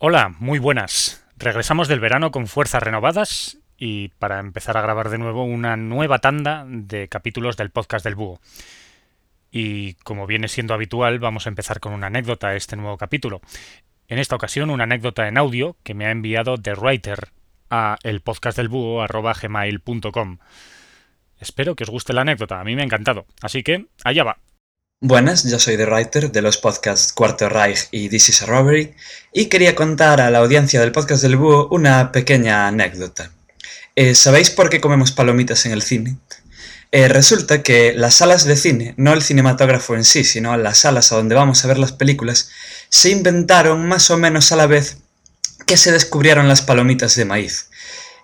Hola, muy buenas. Regresamos del verano con fuerzas renovadas y para empezar a grabar de nuevo una nueva tanda de capítulos del podcast del búho. Y como viene siendo habitual, vamos a empezar con una anécdota a este nuevo capítulo. En esta ocasión, una anécdota en audio que me ha enviado The Writer a el gmail.com. Espero que os guste la anécdota, a mí me ha encantado. Así que, allá va. Buenas, yo soy The Writer de los podcasts Cuarto Reich y This is a Robbery y quería contar a la audiencia del podcast del Búho una pequeña anécdota. Eh, ¿Sabéis por qué comemos palomitas en el cine? Eh, resulta que las salas de cine, no el cinematógrafo en sí, sino las salas a donde vamos a ver las películas, se inventaron más o menos a la vez que se descubrieron las palomitas de maíz.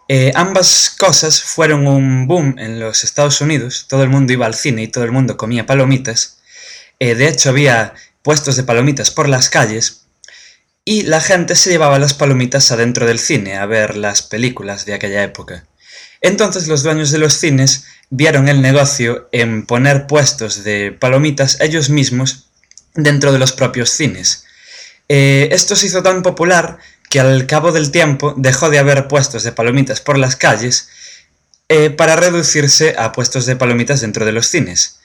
Eh, ambas cosas fueron un boom en los Estados Unidos, todo el mundo iba al cine y todo el mundo comía palomitas, eh, de hecho, había puestos de palomitas por las calles y la gente se llevaba las palomitas adentro del cine a ver las películas de aquella época. Entonces los dueños de los cines vieron el negocio en poner puestos de palomitas ellos mismos dentro de los propios cines. Eh, esto se hizo tan popular que al cabo del tiempo dejó de haber puestos de palomitas por las calles eh, para reducirse a puestos de palomitas dentro de los cines.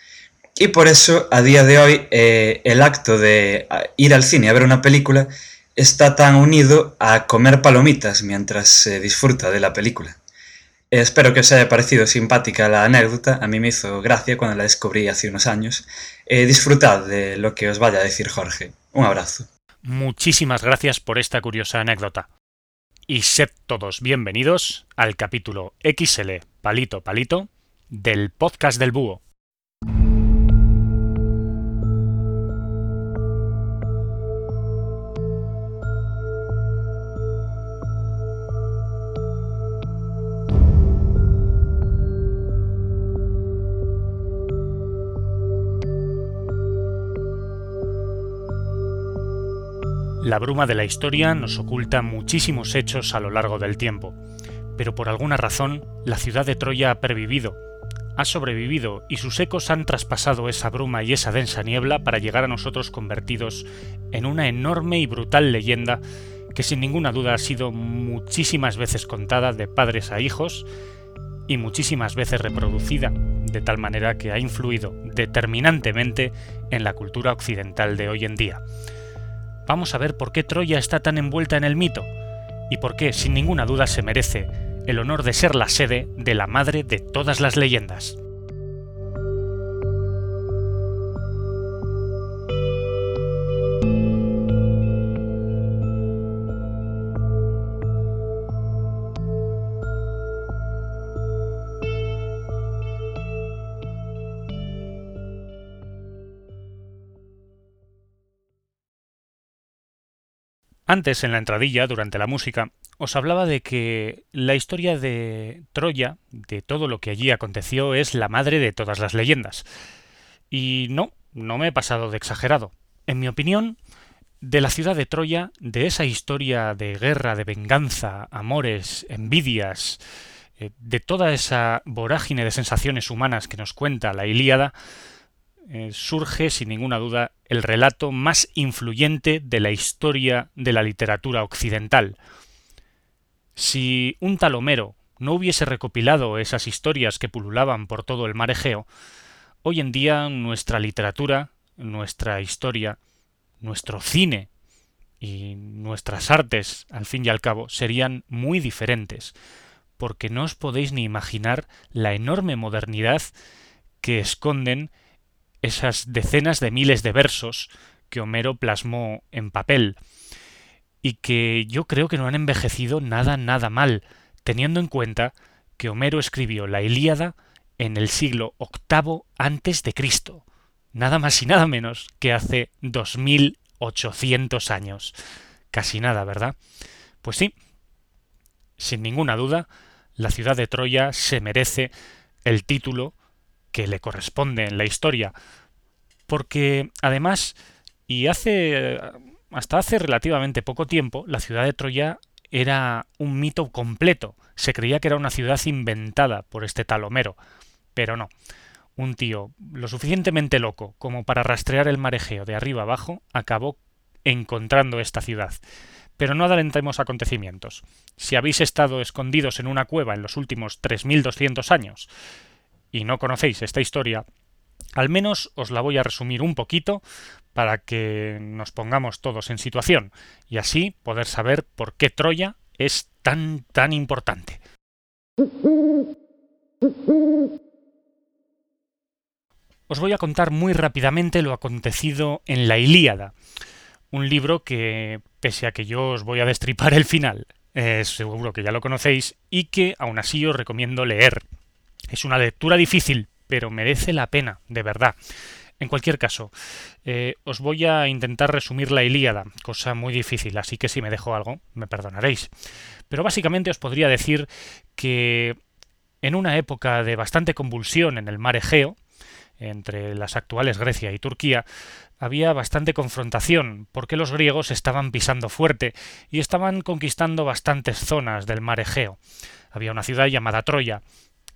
Y por eso, a día de hoy, eh, el acto de ir al cine a ver una película está tan unido a comer palomitas mientras se disfruta de la película. espero que os haya parecido simpática la anécdota, a mí me hizo gracia cuando la descubrí hace unos años. Eh, disfrutad de lo que os vaya a decir Jorge. Un abrazo. Muchísimas gracias por esta curiosa anécdota. Y sed todos bienvenidos al capítulo XL Palito Palito del podcast del Búho. La bruma de la historia nos oculta muchísimos hechos a lo largo del tiempo, pero por alguna razón la ciudad de Troya ha pervivido, ha sobrevivido y sus ecos han traspasado esa bruma y esa densa niebla para llegar a nosotros convertidos en una enorme y brutal leyenda que sin ninguna duda ha sido muchísimas veces contada de padres a hijos y muchísimas veces reproducida, de tal manera que ha influido determinantemente en la cultura occidental de hoy en día vamos a ver por qué Troya está tan envuelta en el mito y por qué, sin ninguna duda, se merece el honor de ser la sede de la madre de todas las leyendas. Antes, en la entradilla, durante la música, os hablaba de que la historia de Troya, de todo lo que allí aconteció, es la madre de todas las leyendas. Y no, no me he pasado de exagerado. En mi opinión, de la ciudad de Troya, de esa historia de guerra, de venganza, amores, envidias, eh, de toda esa vorágine de sensaciones humanas que nos cuenta la Ilíada, eh, surge sin ninguna duda el relato más influyente de la historia de la literatura occidental. Si un tal Homero no hubiese recopilado esas historias que pululaban por todo el mar Egeo, hoy en día nuestra literatura, nuestra historia, nuestro cine y nuestras artes, al fin y al cabo, serían muy diferentes, porque no os podéis ni imaginar la enorme modernidad que esconden esas decenas de miles de versos que Homero plasmó en papel y que yo creo que no han envejecido nada, nada mal, teniendo en cuenta que Homero escribió la Ilíada en el siglo VIII antes de Cristo, nada más y nada menos que hace 2800 años. Casi nada, ¿verdad? Pues sí, sin ninguna duda, la ciudad de Troya se merece el título que le corresponde en la historia, porque además, y hace hasta hace relativamente poco tiempo, la ciudad de Troya era un mito completo. Se creía que era una ciudad inventada por este tal Homero, pero no. Un tío lo suficientemente loco como para rastrear el marejeo de arriba abajo acabó encontrando esta ciudad. Pero no adelantemos acontecimientos. Si habéis estado escondidos en una cueva en los últimos 3.200 años y no conocéis esta historia, al menos os la voy a resumir un poquito para que nos pongamos todos en situación y así poder saber por qué Troya es tan tan importante. Os voy a contar muy rápidamente lo acontecido en la Ilíada, un libro que, pese a que yo os voy a destripar el final, seguro que ya lo conocéis y que aún así os recomiendo leer. Es una lectura difícil, pero merece la pena, de verdad. En cualquier caso, eh, os voy a intentar resumir la Ilíada, cosa muy difícil, así que si me dejo algo, me perdonaréis. Pero básicamente os podría decir que en una época de bastante convulsión en el mar Egeo, entre las actuales Grecia y Turquía, había bastante confrontación, porque los griegos estaban pisando fuerte y estaban conquistando bastantes zonas del mar Egeo. Había una ciudad llamada Troya,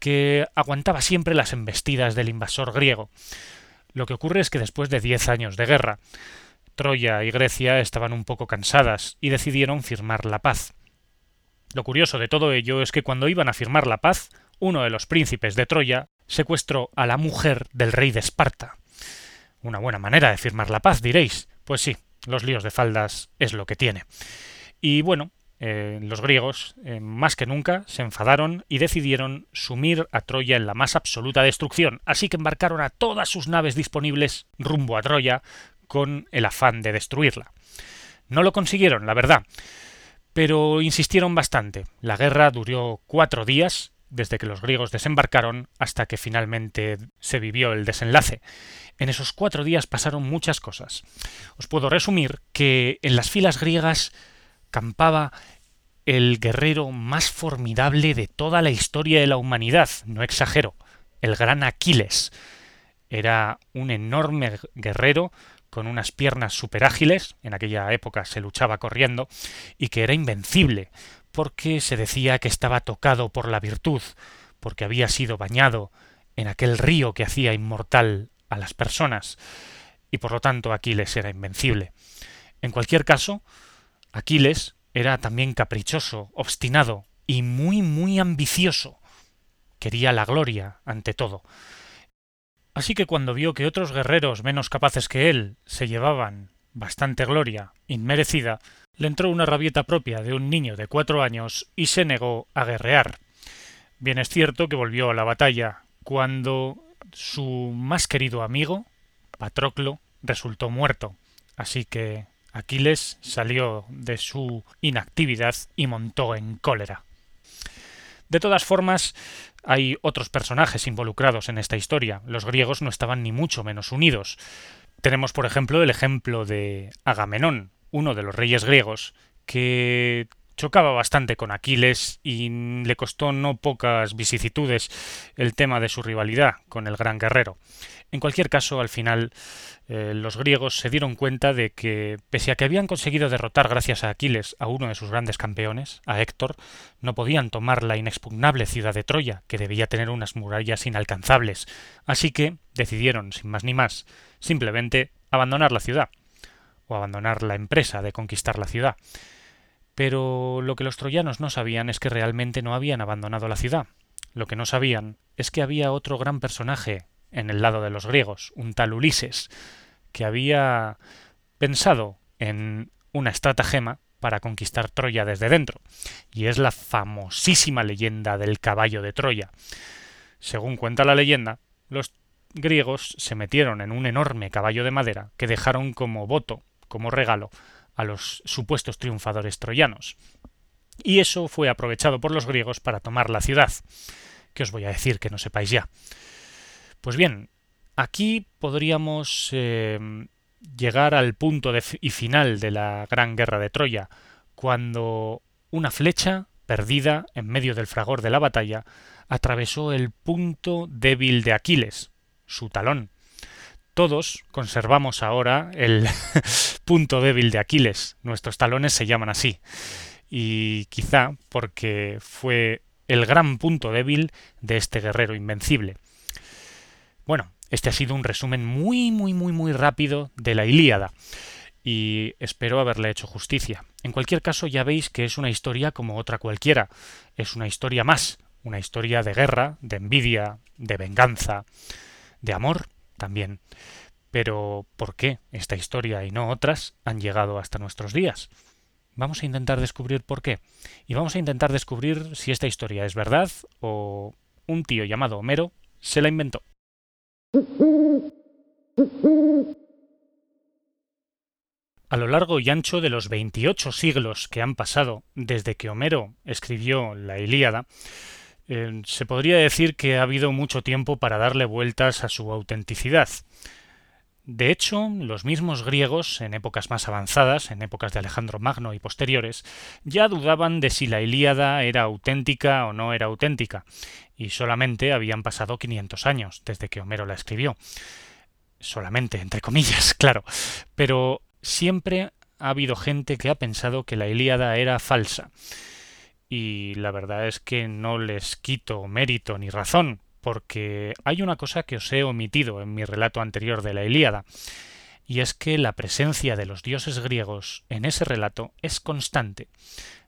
que aguantaba siempre las embestidas del invasor griego. Lo que ocurre es que después de diez años de guerra, Troya y Grecia estaban un poco cansadas y decidieron firmar la paz. Lo curioso de todo ello es que cuando iban a firmar la paz, uno de los príncipes de Troya secuestró a la mujer del rey de Esparta. Una buena manera de firmar la paz, diréis. Pues sí, los líos de faldas es lo que tiene. Y bueno, eh, los griegos, eh, más que nunca, se enfadaron y decidieron sumir a Troya en la más absoluta destrucción, así que embarcaron a todas sus naves disponibles rumbo a Troya con el afán de destruirla. No lo consiguieron, la verdad, pero insistieron bastante. La guerra duró cuatro días, desde que los griegos desembarcaron hasta que finalmente se vivió el desenlace. En esos cuatro días pasaron muchas cosas. Os puedo resumir que en las filas griegas campaba el guerrero más formidable de toda la historia de la humanidad, no exagero, el gran Aquiles. Era un enorme guerrero con unas piernas ágiles, en aquella época se luchaba corriendo, y que era invencible, porque se decía que estaba tocado por la virtud, porque había sido bañado en aquel río que hacía inmortal a las personas, y por lo tanto Aquiles era invencible. En cualquier caso, Aquiles era también caprichoso, obstinado y muy muy ambicioso. Quería la gloria ante todo. Así que cuando vio que otros guerreros menos capaces que él se llevaban bastante gloria inmerecida, le entró una rabieta propia de un niño de cuatro años y se negó a guerrear. Bien es cierto que volvió a la batalla cuando su más querido amigo, Patroclo, resultó muerto. Así que Aquiles salió de su inactividad y montó en cólera. De todas formas, hay otros personajes involucrados en esta historia. Los griegos no estaban ni mucho menos unidos. Tenemos, por ejemplo, el ejemplo de Agamenón, uno de los reyes griegos, que chocaba bastante con Aquiles y le costó no pocas vicisitudes el tema de su rivalidad con el gran guerrero. En cualquier caso, al final, eh, los griegos se dieron cuenta de que, pese a que habían conseguido derrotar gracias a Aquiles a uno de sus grandes campeones, a Héctor, no podían tomar la inexpugnable ciudad de Troya, que debía tener unas murallas inalcanzables. Así que decidieron, sin más ni más, simplemente abandonar la ciudad, o abandonar la empresa de conquistar la ciudad. Pero lo que los troyanos no sabían es que realmente no habían abandonado la ciudad. Lo que no sabían es que había otro gran personaje en el lado de los griegos, un tal Ulises, que había pensado en una estratagema para conquistar Troya desde dentro, y es la famosísima leyenda del caballo de Troya. Según cuenta la leyenda, los griegos se metieron en un enorme caballo de madera que dejaron como voto, como regalo, a los supuestos triunfadores troyanos. Y eso fue aprovechado por los griegos para tomar la ciudad. ¿Qué os voy a decir que no sepáis ya? Pues bien, aquí podríamos eh, llegar al punto y final de la gran guerra de Troya, cuando una flecha perdida en medio del fragor de la batalla atravesó el punto débil de Aquiles, su talón, todos conservamos ahora el punto débil de Aquiles. Nuestros talones se llaman así. Y quizá porque fue el gran punto débil de este guerrero invencible. Bueno, este ha sido un resumen muy, muy, muy, muy rápido de la Ilíada. y espero haberle hecho justicia. En cualquier caso, ya veis que es una historia como otra cualquiera. Es una historia más, una historia de guerra, de envidia, de venganza, de amor también. Pero ¿por qué esta historia y no otras han llegado hasta nuestros días? Vamos a intentar descubrir por qué. Y vamos a intentar descubrir si esta historia es verdad o un tío llamado Homero se la inventó. A lo largo y ancho de los 28 siglos que han pasado desde que Homero escribió la Ilíada, eh, se podría decir que ha habido mucho tiempo para darle vueltas a su autenticidad. De hecho, los mismos griegos, en épocas más avanzadas, en épocas de Alejandro Magno y posteriores, ya dudaban de si la Ilíada era auténtica o no era auténtica, y solamente habían pasado 500 años desde que Homero la escribió. Solamente, entre comillas, claro. Pero siempre ha habido gente que ha pensado que la Ilíada era falsa. Y la verdad es que no les quito mérito ni razón, porque hay una cosa que os he omitido en mi relato anterior de la Ilíada, y es que la presencia de los dioses griegos en ese relato es constante.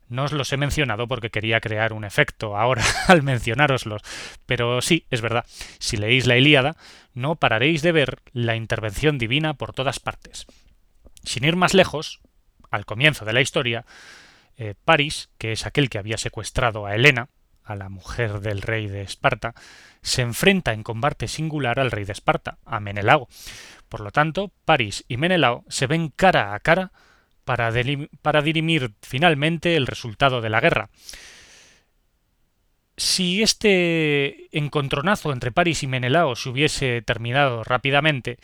No os los he mencionado porque quería crear un efecto ahora al mencionároslos, pero sí, es verdad, si leéis la Ilíada, no pararéis de ver la intervención divina por todas partes. Sin ir más lejos, al comienzo de la historia, eh, Paris, que es aquel que había secuestrado a Helena, a la mujer del rey de Esparta, se enfrenta en combate singular al rey de Esparta, a Menelao. Por lo tanto, París y Menelao se ven cara a cara para, para dirimir finalmente el resultado de la guerra. Si este encontronazo entre París y Menelao se hubiese terminado rápidamente,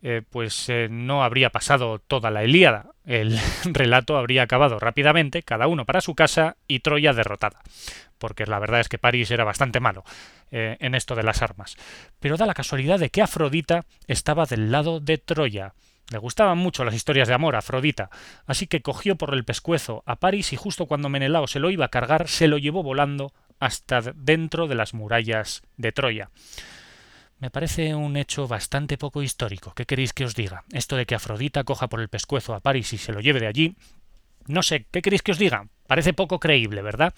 eh, pues eh, no habría pasado toda la Ilíada. El relato habría acabado rápidamente, cada uno para su casa y Troya derrotada. Porque la verdad es que París era bastante malo eh, en esto de las armas. Pero da la casualidad de que Afrodita estaba del lado de Troya. Le gustaban mucho las historias de amor a Afrodita, así que cogió por el pescuezo a París y justo cuando Menelao se lo iba a cargar, se lo llevó volando hasta dentro de las murallas de Troya. Me parece un hecho bastante poco histórico. ¿Qué queréis que os diga? Esto de que Afrodita coja por el pescuezo a París y se lo lleve de allí. No sé, ¿qué queréis que os diga? Parece poco creíble, ¿verdad?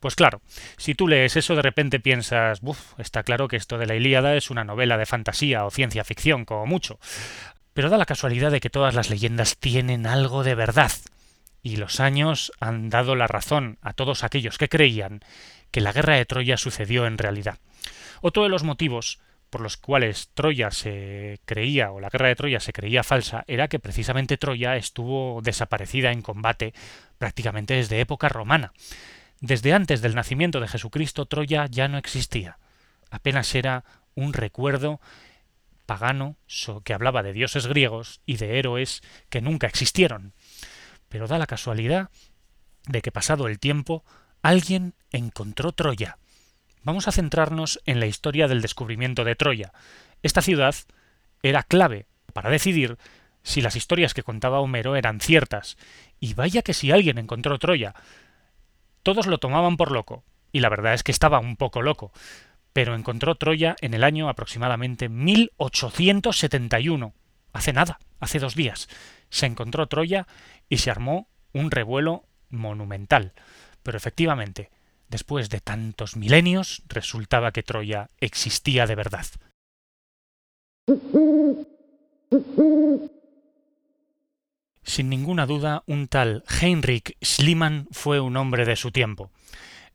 Pues claro, si tú lees eso de repente piensas, Buf, está claro que esto de la Ilíada es una novela de fantasía o ciencia ficción, como mucho. Pero da la casualidad de que todas las leyendas tienen algo de verdad. Y los años han dado la razón a todos aquellos que creían que la guerra de Troya sucedió en realidad. Otro de los motivos por los cuales Troya se creía, o la guerra de Troya se creía falsa, era que precisamente Troya estuvo desaparecida en combate prácticamente desde época romana. Desde antes del nacimiento de Jesucristo, Troya ya no existía. Apenas era un recuerdo pagano que hablaba de dioses griegos y de héroes que nunca existieron. Pero da la casualidad de que pasado el tiempo alguien encontró Troya Vamos a centrarnos en la historia del descubrimiento de Troya. Esta ciudad era clave para decidir si las historias que contaba Homero eran ciertas. Y vaya que si alguien encontró Troya. Todos lo tomaban por loco, y la verdad es que estaba un poco loco, pero encontró Troya en el año aproximadamente 1871. Hace nada, hace dos días. Se encontró Troya y se armó un revuelo monumental. Pero efectivamente, Después de tantos milenios, resultaba que Troya existía de verdad. Sin ninguna duda, un tal Heinrich Schliemann fue un hombre de su tiempo.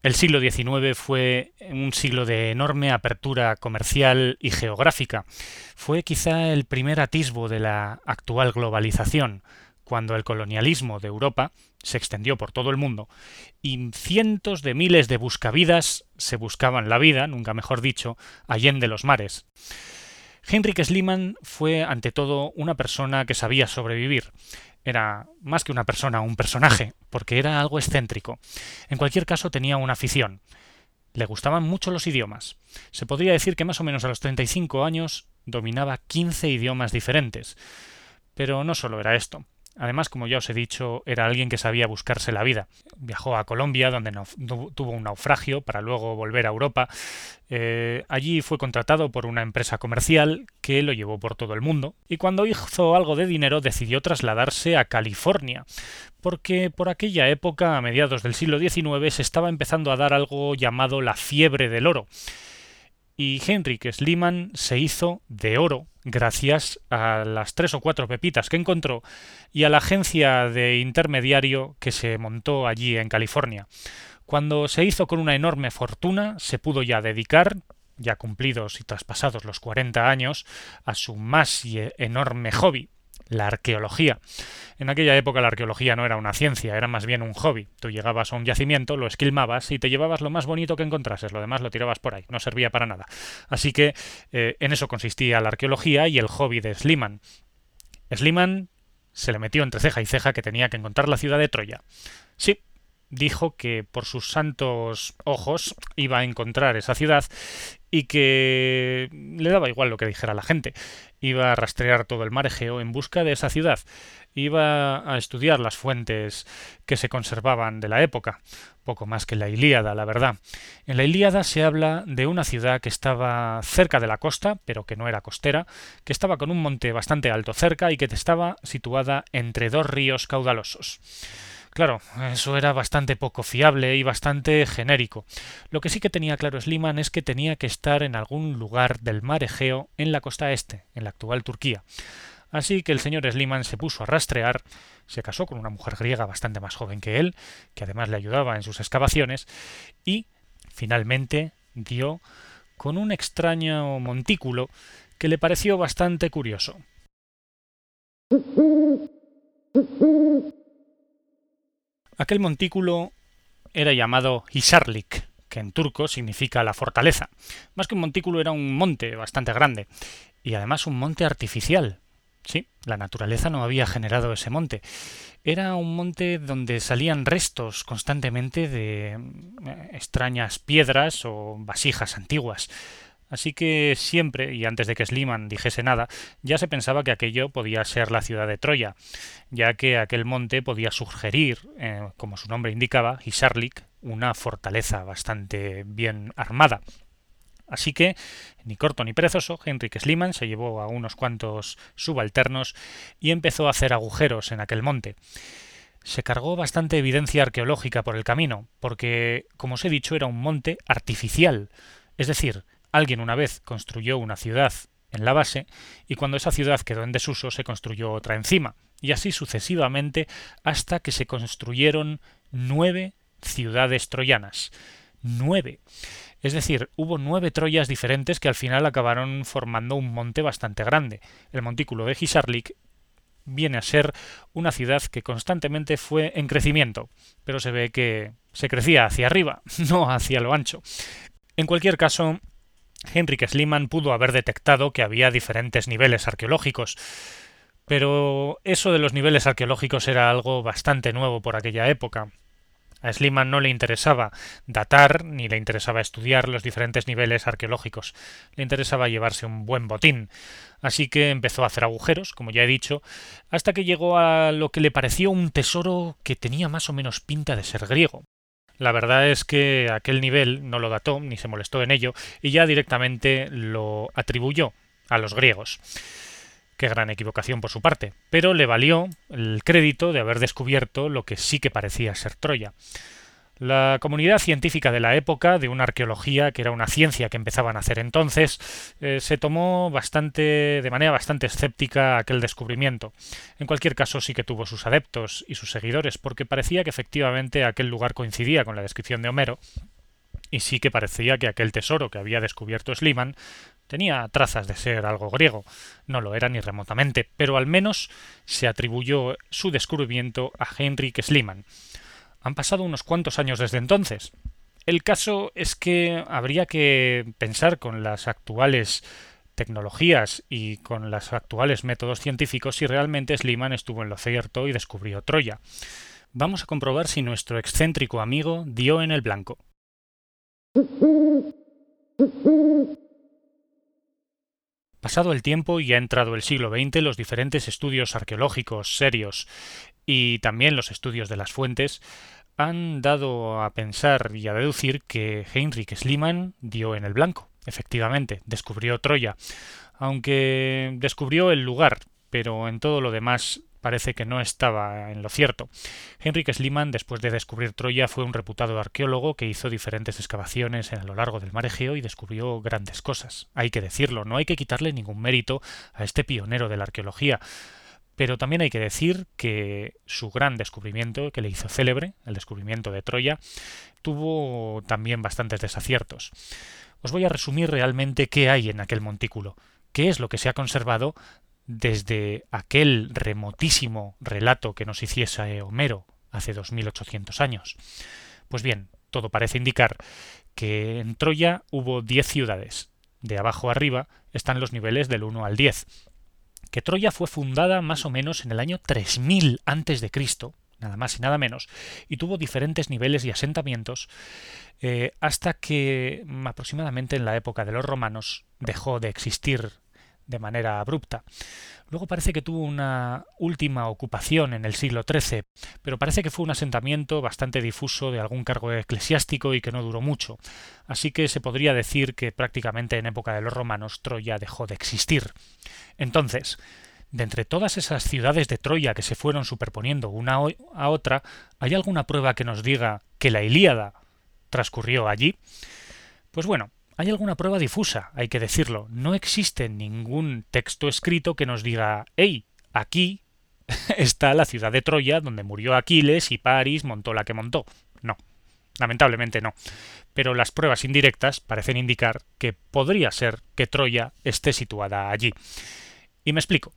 El siglo XIX fue un siglo de enorme apertura comercial y geográfica. Fue quizá el primer atisbo de la actual globalización, cuando el colonialismo de Europa se extendió por todo el mundo y cientos de miles de buscavidas se buscaban la vida, nunca mejor dicho, allende los mares. Heinrich Schliemann fue ante todo una persona que sabía sobrevivir. Era más que una persona, un personaje, porque era algo excéntrico. En cualquier caso tenía una afición. Le gustaban mucho los idiomas. Se podría decir que más o menos a los 35 años dominaba 15 idiomas diferentes. Pero no solo era esto. Además, como ya os he dicho, era alguien que sabía buscarse la vida. Viajó a Colombia, donde tuvo un naufragio, para luego volver a Europa. Eh, allí fue contratado por una empresa comercial que lo llevó por todo el mundo. Y cuando hizo algo de dinero, decidió trasladarse a California, porque por aquella época, a mediados del siglo XIX, se estaba empezando a dar algo llamado la fiebre del oro y Henrik Schliemann se hizo de oro gracias a las tres o cuatro pepitas que encontró y a la agencia de intermediario que se montó allí en California. Cuando se hizo con una enorme fortuna, se pudo ya dedicar, ya cumplidos y traspasados los 40 años, a su más enorme hobby, la arqueología. En aquella época la arqueología no era una ciencia, era más bien un hobby. Tú llegabas a un yacimiento, lo esquilmabas y te llevabas lo más bonito que encontrases, lo demás lo tirabas por ahí, no servía para nada. Así que eh, en eso consistía la arqueología y el hobby de Sliman. Sliman se le metió entre ceja y ceja que tenía que encontrar la ciudad de Troya. Sí, dijo que por sus santos ojos iba a encontrar esa ciudad y que le daba igual lo que dijera la gente. Iba a rastrear todo el mar Egeo en busca de esa ciudad. Iba a estudiar las fuentes que se conservaban de la época, poco más que la Ilíada, la verdad. En la Ilíada se habla de una ciudad que estaba cerca de la costa, pero que no era costera, que estaba con un monte bastante alto cerca y que estaba situada entre dos ríos caudalosos. Claro, eso era bastante poco fiable y bastante genérico. Lo que sí que tenía claro Sliman es que tenía que estar en algún lugar del mar Egeo en la costa este, en la actual Turquía. Así que el señor Sliman se puso a rastrear, se casó con una mujer griega bastante más joven que él, que además le ayudaba en sus excavaciones, y finalmente dio con un extraño montículo que le pareció bastante curioso. Aquel montículo era llamado Hisarlik, que en turco significa la fortaleza. Más que un montículo era un monte bastante grande, y además un monte artificial. Sí, la naturaleza no había generado ese monte. Era un monte donde salían restos constantemente de eh, extrañas piedras o vasijas antiguas. Así que siempre, y antes de que Sliman dijese nada, ya se pensaba que aquello podía ser la ciudad de Troya, ya que aquel monte podía sugerir, eh, como su nombre indicaba, Hisarlik, una fortaleza bastante bien armada. Así que, ni corto ni perezoso, Henrik Sliman se llevó a unos cuantos subalternos y empezó a hacer agujeros en aquel monte. Se cargó bastante evidencia arqueológica por el camino, porque, como os he dicho, era un monte artificial, es decir, Alguien una vez construyó una ciudad en la base y cuando esa ciudad quedó en desuso se construyó otra encima, y así sucesivamente hasta que se construyeron nueve ciudades troyanas. Nueve. Es decir, hubo nueve Troyas diferentes que al final acabaron formando un monte bastante grande. El montículo de Hisarlik viene a ser una ciudad que constantemente fue en crecimiento, pero se ve que se crecía hacia arriba, no hacia lo ancho. En cualquier caso, Henrik Schliemann pudo haber detectado que había diferentes niveles arqueológicos, pero eso de los niveles arqueológicos era algo bastante nuevo por aquella época. A Schliemann no le interesaba datar ni le interesaba estudiar los diferentes niveles arqueológicos, le interesaba llevarse un buen botín. Así que empezó a hacer agujeros, como ya he dicho, hasta que llegó a lo que le pareció un tesoro que tenía más o menos pinta de ser griego. La verdad es que aquel nivel no lo dató ni se molestó en ello y ya directamente lo atribuyó a los griegos. Qué gran equivocación por su parte, pero le valió el crédito de haber descubierto lo que sí que parecía ser Troya. La comunidad científica de la época, de una arqueología que era una ciencia que empezaban a hacer entonces, eh, se tomó bastante, de manera bastante escéptica aquel descubrimiento. En cualquier caso, sí que tuvo sus adeptos y sus seguidores, porque parecía que efectivamente aquel lugar coincidía con la descripción de Homero, y sí que parecía que aquel tesoro que había descubierto Schliemann tenía trazas de ser algo griego. No lo era ni remotamente, pero al menos se atribuyó su descubrimiento a Heinrich Schliemann. Han pasado unos cuantos años desde entonces. El caso es que habría que pensar con las actuales tecnologías y con los actuales métodos científicos si realmente Sliman estuvo en lo cierto y descubrió Troya. Vamos a comprobar si nuestro excéntrico amigo dio en el blanco. Pasado el tiempo y ha entrado el siglo XX, los diferentes estudios arqueológicos serios y también los estudios de las fuentes han dado a pensar y a deducir que Heinrich Schliemann dio en el blanco. Efectivamente, descubrió Troya, aunque descubrió el lugar, pero en todo lo demás parece que no estaba en lo cierto. Henrik Schliemann, después de descubrir Troya, fue un reputado arqueólogo que hizo diferentes excavaciones a lo largo del mar Egeo y descubrió grandes cosas. Hay que decirlo, no hay que quitarle ningún mérito a este pionero de la arqueología. Pero también hay que decir que su gran descubrimiento, que le hizo célebre, el descubrimiento de Troya, tuvo también bastantes desaciertos. Os voy a resumir realmente qué hay en aquel montículo, qué es lo que se ha conservado desde aquel remotísimo relato que nos hiciese Homero hace 2800 años. Pues bien, todo parece indicar que en Troya hubo 10 ciudades. De abajo arriba están los niveles del 1 al 10. Que Troya fue fundada más o menos en el año 3000 antes de Cristo, nada más y nada menos, y tuvo diferentes niveles y asentamientos eh, hasta que aproximadamente en la época de los romanos dejó de existir de manera abrupta. Luego parece que tuvo una última ocupación en el siglo XIII, pero parece que fue un asentamiento bastante difuso de algún cargo eclesiástico y que no duró mucho. Así que se podría decir que prácticamente en época de los romanos Troya dejó de existir. Entonces, de entre todas esas ciudades de Troya que se fueron superponiendo una a otra, ¿hay alguna prueba que nos diga que la Ilíada transcurrió allí? Pues bueno, hay alguna prueba difusa, hay que decirlo. No existe ningún texto escrito que nos diga, hey, aquí está la ciudad de Troya donde murió Aquiles y París montó la que montó. No, lamentablemente no. Pero las pruebas indirectas parecen indicar que podría ser que Troya esté situada allí. Y me explico.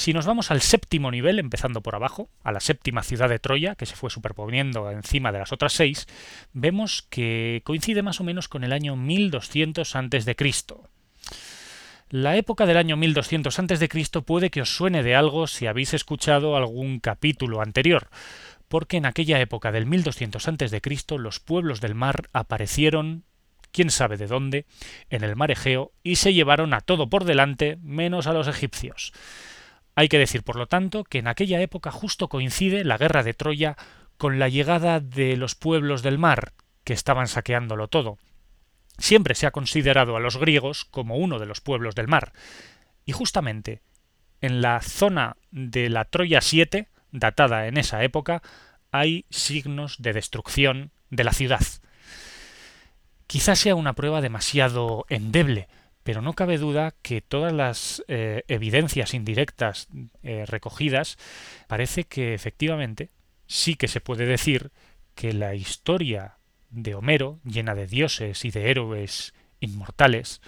Si nos vamos al séptimo nivel, empezando por abajo, a la séptima ciudad de Troya, que se fue superponiendo encima de las otras seis, vemos que coincide más o menos con el año 1200 a.C. La época del año 1200 a.C. puede que os suene de algo si habéis escuchado algún capítulo anterior, porque en aquella época del 1200 a.C. los pueblos del mar aparecieron quién sabe de dónde, en el mar Egeo, y se llevaron a todo por delante menos a los egipcios. Hay que decir, por lo tanto, que en aquella época justo coincide la guerra de Troya con la llegada de los pueblos del mar, que estaban saqueándolo todo. Siempre se ha considerado a los griegos como uno de los pueblos del mar. Y justamente en la zona de la Troya 7, datada en esa época, hay signos de destrucción de la ciudad. Quizás sea una prueba demasiado endeble, pero no cabe duda que todas las eh, evidencias indirectas eh, recogidas parece que efectivamente sí que se puede decir que la historia de Homero, llena de dioses y de héroes inmortales,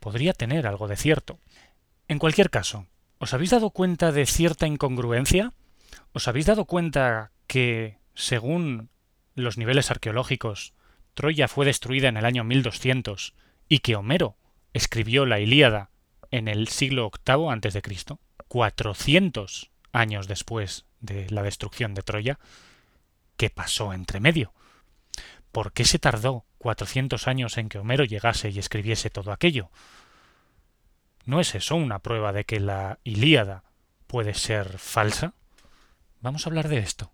podría tener algo de cierto. En cualquier caso, ¿os habéis dado cuenta de cierta incongruencia? ¿Os habéis dado cuenta que, según los niveles arqueológicos, Troya fue destruida en el año 1200 y que Homero escribió la Ilíada en el siglo VIII a.C., 400 años después de la destrucción de Troya, ¿qué pasó entre medio? ¿Por qué se tardó 400 años en que Homero llegase y escribiese todo aquello? ¿No es eso una prueba de que la Ilíada puede ser falsa? Vamos a hablar de esto.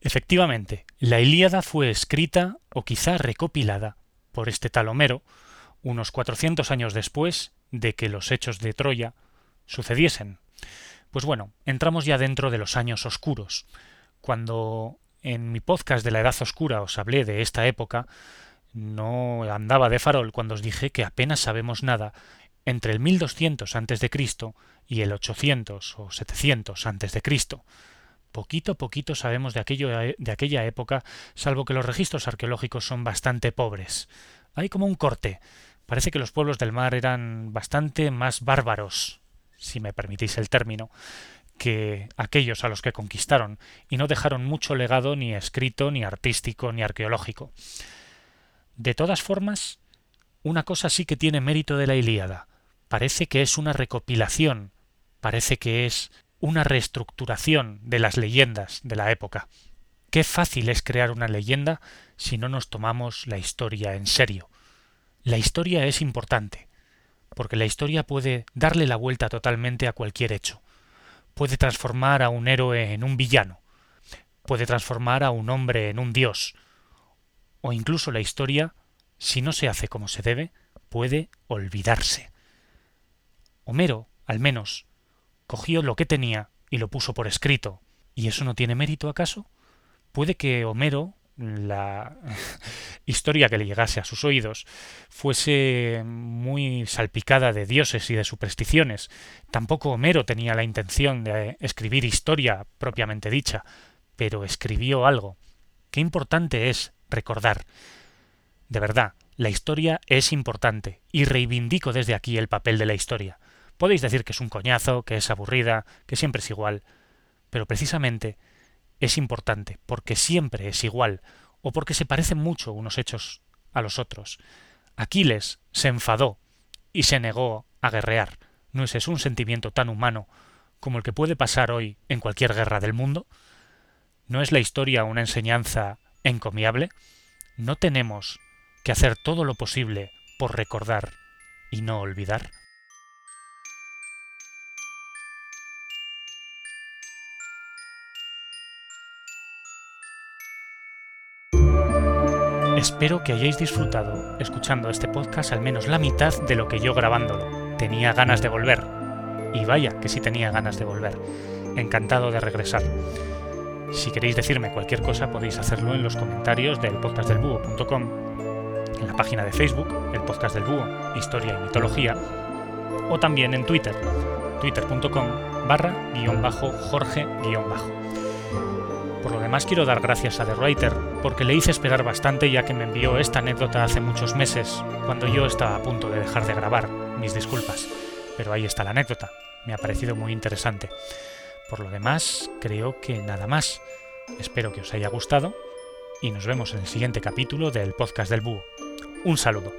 Efectivamente, la Ilíada fue escrita o quizá recopilada por este tal Homero unos 400 años después de que los hechos de Troya sucediesen. Pues bueno, entramos ya dentro de los años oscuros. Cuando en mi podcast de la Edad Oscura os hablé de esta época, no andaba de farol cuando os dije que apenas sabemos nada entre el 1200 a.C. y el 800 o 700 a.C. Poquito a poquito sabemos de, aquello, de aquella época, salvo que los registros arqueológicos son bastante pobres. Hay como un corte. Parece que los pueblos del mar eran bastante más bárbaros, si me permitís el término, que aquellos a los que conquistaron, y no dejaron mucho legado ni escrito, ni artístico, ni arqueológico. De todas formas, una cosa sí que tiene mérito de la Ilíada. Parece que es una recopilación, parece que es una reestructuración de las leyendas de la época. Qué fácil es crear una leyenda si no nos tomamos la historia en serio. La historia es importante, porque la historia puede darle la vuelta totalmente a cualquier hecho. Puede transformar a un héroe en un villano, puede transformar a un hombre en un dios, o incluso la historia, si no se hace como se debe, puede olvidarse. Homero, al menos, cogió lo que tenía y lo puso por escrito. ¿Y eso no tiene mérito acaso? Puede que Homero, la historia que le llegase a sus oídos, fuese muy salpicada de dioses y de supersticiones. Tampoco Homero tenía la intención de escribir historia propiamente dicha, pero escribió algo. Qué importante es recordar. De verdad, la historia es importante, y reivindico desde aquí el papel de la historia. Podéis decir que es un coñazo, que es aburrida, que siempre es igual, pero precisamente es importante, porque siempre es igual, o porque se parecen mucho unos hechos a los otros. Aquiles se enfadó y se negó a guerrear. ¿No es eso un sentimiento tan humano como el que puede pasar hoy en cualquier guerra del mundo? ¿No es la historia una enseñanza encomiable? ¿No tenemos que hacer todo lo posible por recordar y no olvidar? Espero que hayáis disfrutado escuchando este podcast al menos la mitad de lo que yo grabándolo. Tenía ganas de volver. Y vaya que sí tenía ganas de volver. Encantado de regresar. Si queréis decirme cualquier cosa podéis hacerlo en los comentarios del podcastdelbúho.com, en la página de Facebook, el podcast del búho, historia y mitología, o también en Twitter, twitter.com barra guion bajo Jorge guion bajo. Por lo demás quiero dar gracias a The Writer, porque le hice esperar bastante ya que me envió esta anécdota hace muchos meses, cuando yo estaba a punto de dejar de grabar, mis disculpas, pero ahí está la anécdota, me ha parecido muy interesante. Por lo demás, creo que nada más. Espero que os haya gustado y nos vemos en el siguiente capítulo del podcast del búho. Un saludo.